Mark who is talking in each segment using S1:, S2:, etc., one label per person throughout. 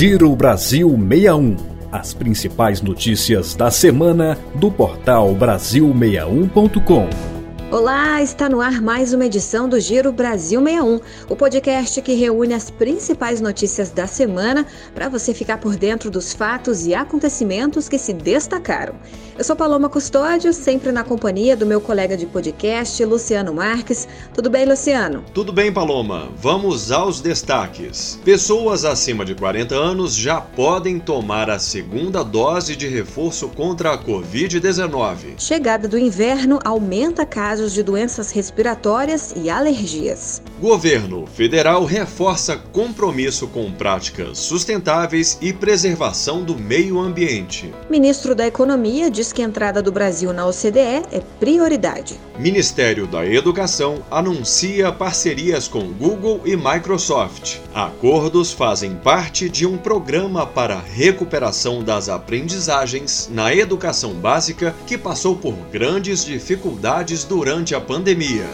S1: Giro Brasil 61. As principais notícias da semana do portal Brasil61.com.
S2: Olá, está no ar mais uma edição do Giro Brasil 61, o podcast que reúne as principais notícias da semana para você ficar por dentro dos fatos e acontecimentos que se destacaram. Eu sou Paloma Custódio, sempre na companhia do meu colega de podcast, Luciano Marques. Tudo bem, Luciano?
S3: Tudo bem, Paloma. Vamos aos destaques. Pessoas acima de 40 anos já podem tomar a segunda dose de reforço contra a Covid-19.
S2: Chegada do inverno aumenta casos casos de doenças respiratórias e alergias.
S3: Governo federal reforça compromisso com práticas sustentáveis e preservação do meio ambiente.
S2: Ministro da Economia diz que a entrada do Brasil na OCDE é prioridade.
S3: Ministério da Educação anuncia parcerias com Google e Microsoft. Acordos fazem parte de um programa para recuperação das aprendizagens na educação básica que passou por grandes dificuldades durante durante a pandemia.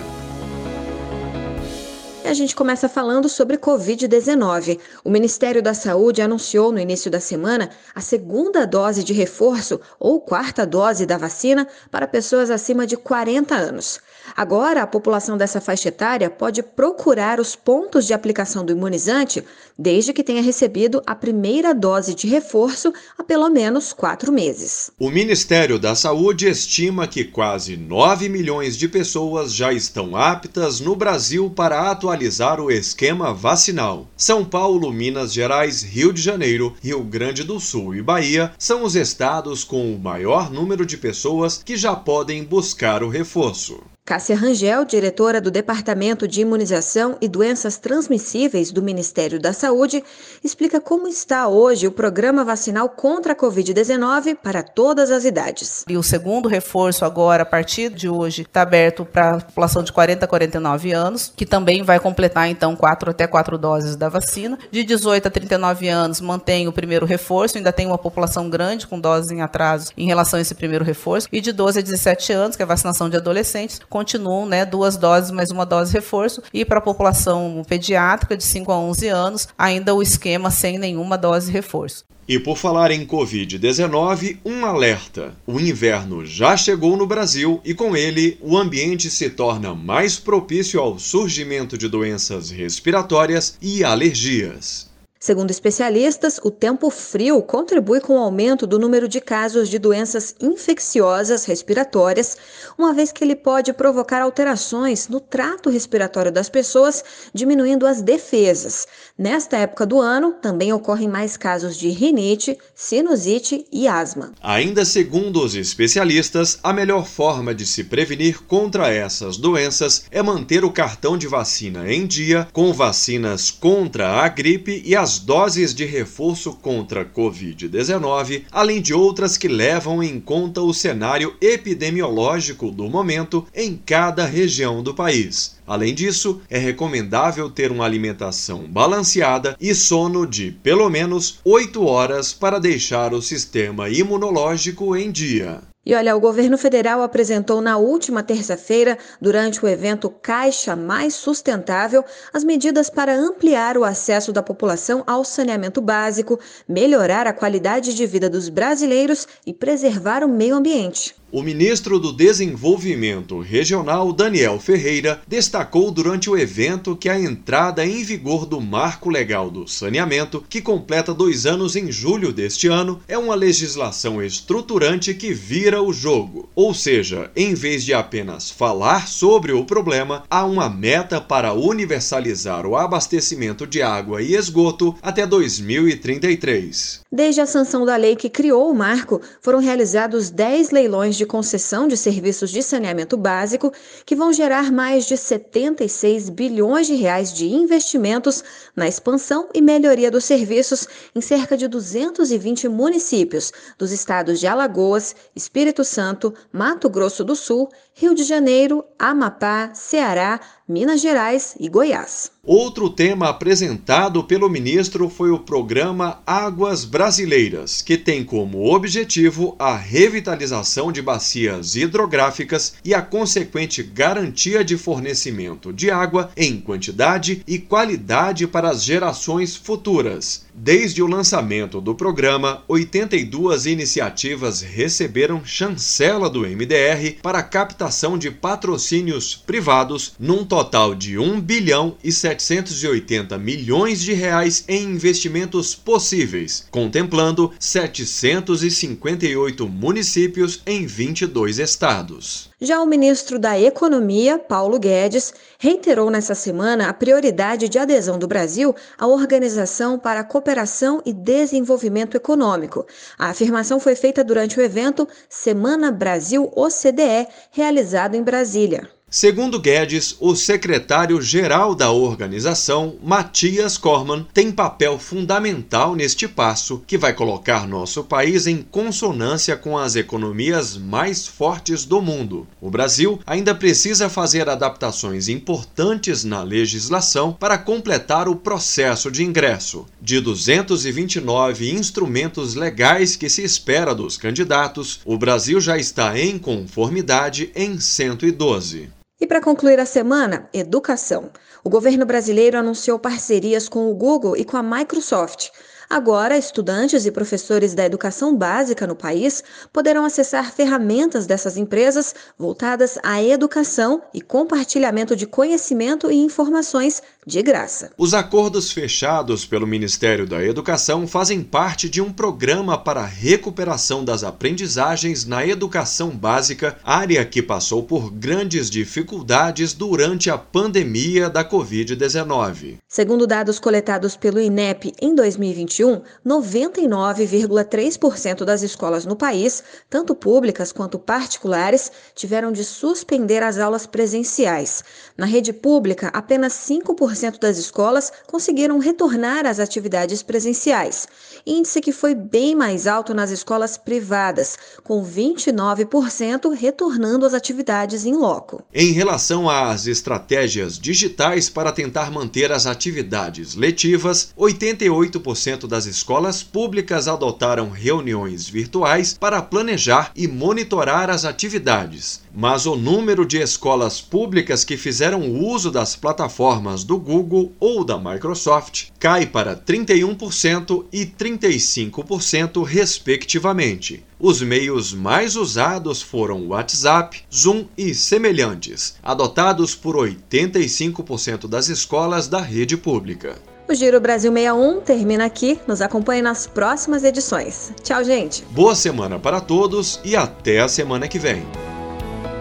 S2: A gente começa falando sobre Covid-19. O Ministério da Saúde anunciou no início da semana a segunda dose de reforço ou quarta dose da vacina para pessoas acima de 40 anos. Agora, a população dessa faixa etária pode procurar os pontos de aplicação do imunizante desde que tenha recebido a primeira dose de reforço há pelo menos quatro meses.
S3: O Ministério da Saúde estima que quase 9 milhões de pessoas já estão aptas no Brasil para atualizar o esquema vacinal. São Paulo, Minas Gerais, Rio de Janeiro, Rio Grande do Sul e Bahia são os estados com o maior número de pessoas que já podem buscar o reforço.
S2: Cássia Rangel, diretora do Departamento de Imunização e Doenças Transmissíveis do Ministério da Saúde, explica como está hoje o programa vacinal contra a Covid-19 para todas as idades.
S4: E o segundo reforço agora, a partir de hoje, está aberto para a população de 40 a 49 anos, que também vai completar então quatro até quatro doses da vacina. De 18 a 39 anos mantém o primeiro reforço, ainda tem uma população grande com doses em atraso em relação a esse primeiro reforço. E de 12 a 17 anos, que é a vacinação de adolescentes, continuam né, duas doses mais uma dose reforço. E para a população pediátrica de 5 a 11 anos, ainda o esquema sem nenhuma dose reforço.
S3: E por falar em Covid-19, um alerta: o inverno já chegou no Brasil e com ele o ambiente se torna mais propício ao surgimento de doenças respiratórias e alergias.
S2: Segundo especialistas, o tempo frio contribui com o aumento do número de casos de doenças infecciosas respiratórias, uma vez que ele pode provocar alterações no trato respiratório das pessoas, diminuindo as defesas. Nesta época do ano, também ocorrem mais casos de rinite, sinusite e asma.
S3: Ainda segundo os especialistas, a melhor forma de se prevenir contra essas doenças é manter o cartão de vacina em dia, com vacinas contra a gripe e as doses de reforço contra Covid-19, além de outras que levam em conta o cenário epidemiológico do momento em cada região do país. Além disso, é recomendável ter uma alimentação balanceada e sono de pelo menos 8 horas para deixar o sistema imunológico em dia.
S2: E olha, o governo federal apresentou na última terça-feira, durante o evento Caixa Mais Sustentável, as medidas para ampliar o acesso da população ao saneamento básico, melhorar a qualidade de vida dos brasileiros e preservar o meio ambiente.
S3: O ministro do Desenvolvimento Regional, Daniel Ferreira, destacou durante o evento que a entrada em vigor do Marco Legal do Saneamento, que completa dois anos em julho deste ano, é uma legislação estruturante que vira o jogo. Ou seja, em vez de apenas falar sobre o problema, há uma meta para universalizar o abastecimento de água e esgoto até 2033.
S2: Desde a sanção da lei que criou o marco, foram realizados 10 leilões de concessão de serviços de saneamento básico que vão gerar mais de 76 bilhões de reais de investimentos na expansão e melhoria dos serviços em cerca de 220 municípios dos estados de Alagoas, Espírito Santo, Mato Grosso do Sul, Rio de Janeiro, Amapá, Ceará, Minas Gerais e Goiás.
S3: Outro tema apresentado pelo ministro foi o programa Águas Brasileiras, que tem como objetivo a revitalização de bacias hidrográficas e a consequente garantia de fornecimento de água em quantidade e qualidade para as gerações futuras. Desde o lançamento do programa, 82 iniciativas receberam chancela do MDR para captação de patrocínios privados, num total de 1 bilhão e 7 780 milhões de reais em investimentos possíveis, contemplando 758 municípios em 22 estados.
S2: Já o ministro da Economia, Paulo Guedes, reiterou nessa semana a prioridade de adesão do Brasil à Organização para a Cooperação e Desenvolvimento Econômico. A afirmação foi feita durante o evento Semana Brasil OCDE, realizado em Brasília.
S3: Segundo Guedes, o secretário-geral da organização, Matias Corman, tem papel fundamental neste passo que vai colocar nosso país em consonância com as economias mais fortes do mundo. O Brasil ainda precisa fazer adaptações importantes na legislação para completar o processo de ingresso. De 229 instrumentos legais que se espera dos candidatos, o Brasil já está em conformidade em 112.
S2: E para concluir a semana, educação. O governo brasileiro anunciou parcerias com o Google e com a Microsoft Agora, estudantes e professores da educação básica no país poderão acessar ferramentas dessas empresas voltadas à educação e compartilhamento de conhecimento e informações de graça.
S3: Os acordos fechados pelo Ministério da Educação fazem parte de um programa para a recuperação das aprendizagens na educação básica, área que passou por grandes dificuldades durante a pandemia da Covid-19.
S2: Segundo dados coletados pelo INEP em 2021, 2021, 99,3% das escolas no país, tanto públicas quanto particulares, tiveram de suspender as aulas presenciais. Na rede pública, apenas 5% das escolas conseguiram retornar às atividades presenciais, índice que foi bem mais alto nas escolas privadas, com 29% retornando às atividades em loco.
S3: Em relação às estratégias digitais para tentar manter as atividades letivas, 88% das escolas públicas adotaram reuniões virtuais para planejar e monitorar as atividades, mas o número de escolas públicas que fizeram uso das plataformas do Google ou da Microsoft cai para 31% e 35%, respectivamente. Os meios mais usados foram WhatsApp, Zoom e semelhantes, adotados por 85% das escolas da rede pública.
S2: O Giro Brasil 61 termina aqui. Nos acompanhe nas próximas edições. Tchau, gente.
S3: Boa semana para todos e até a semana que vem.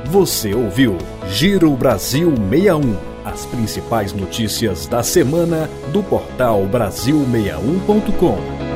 S1: Você ouviu Giro Brasil 61. As principais notícias da semana do portal Brasil61.com.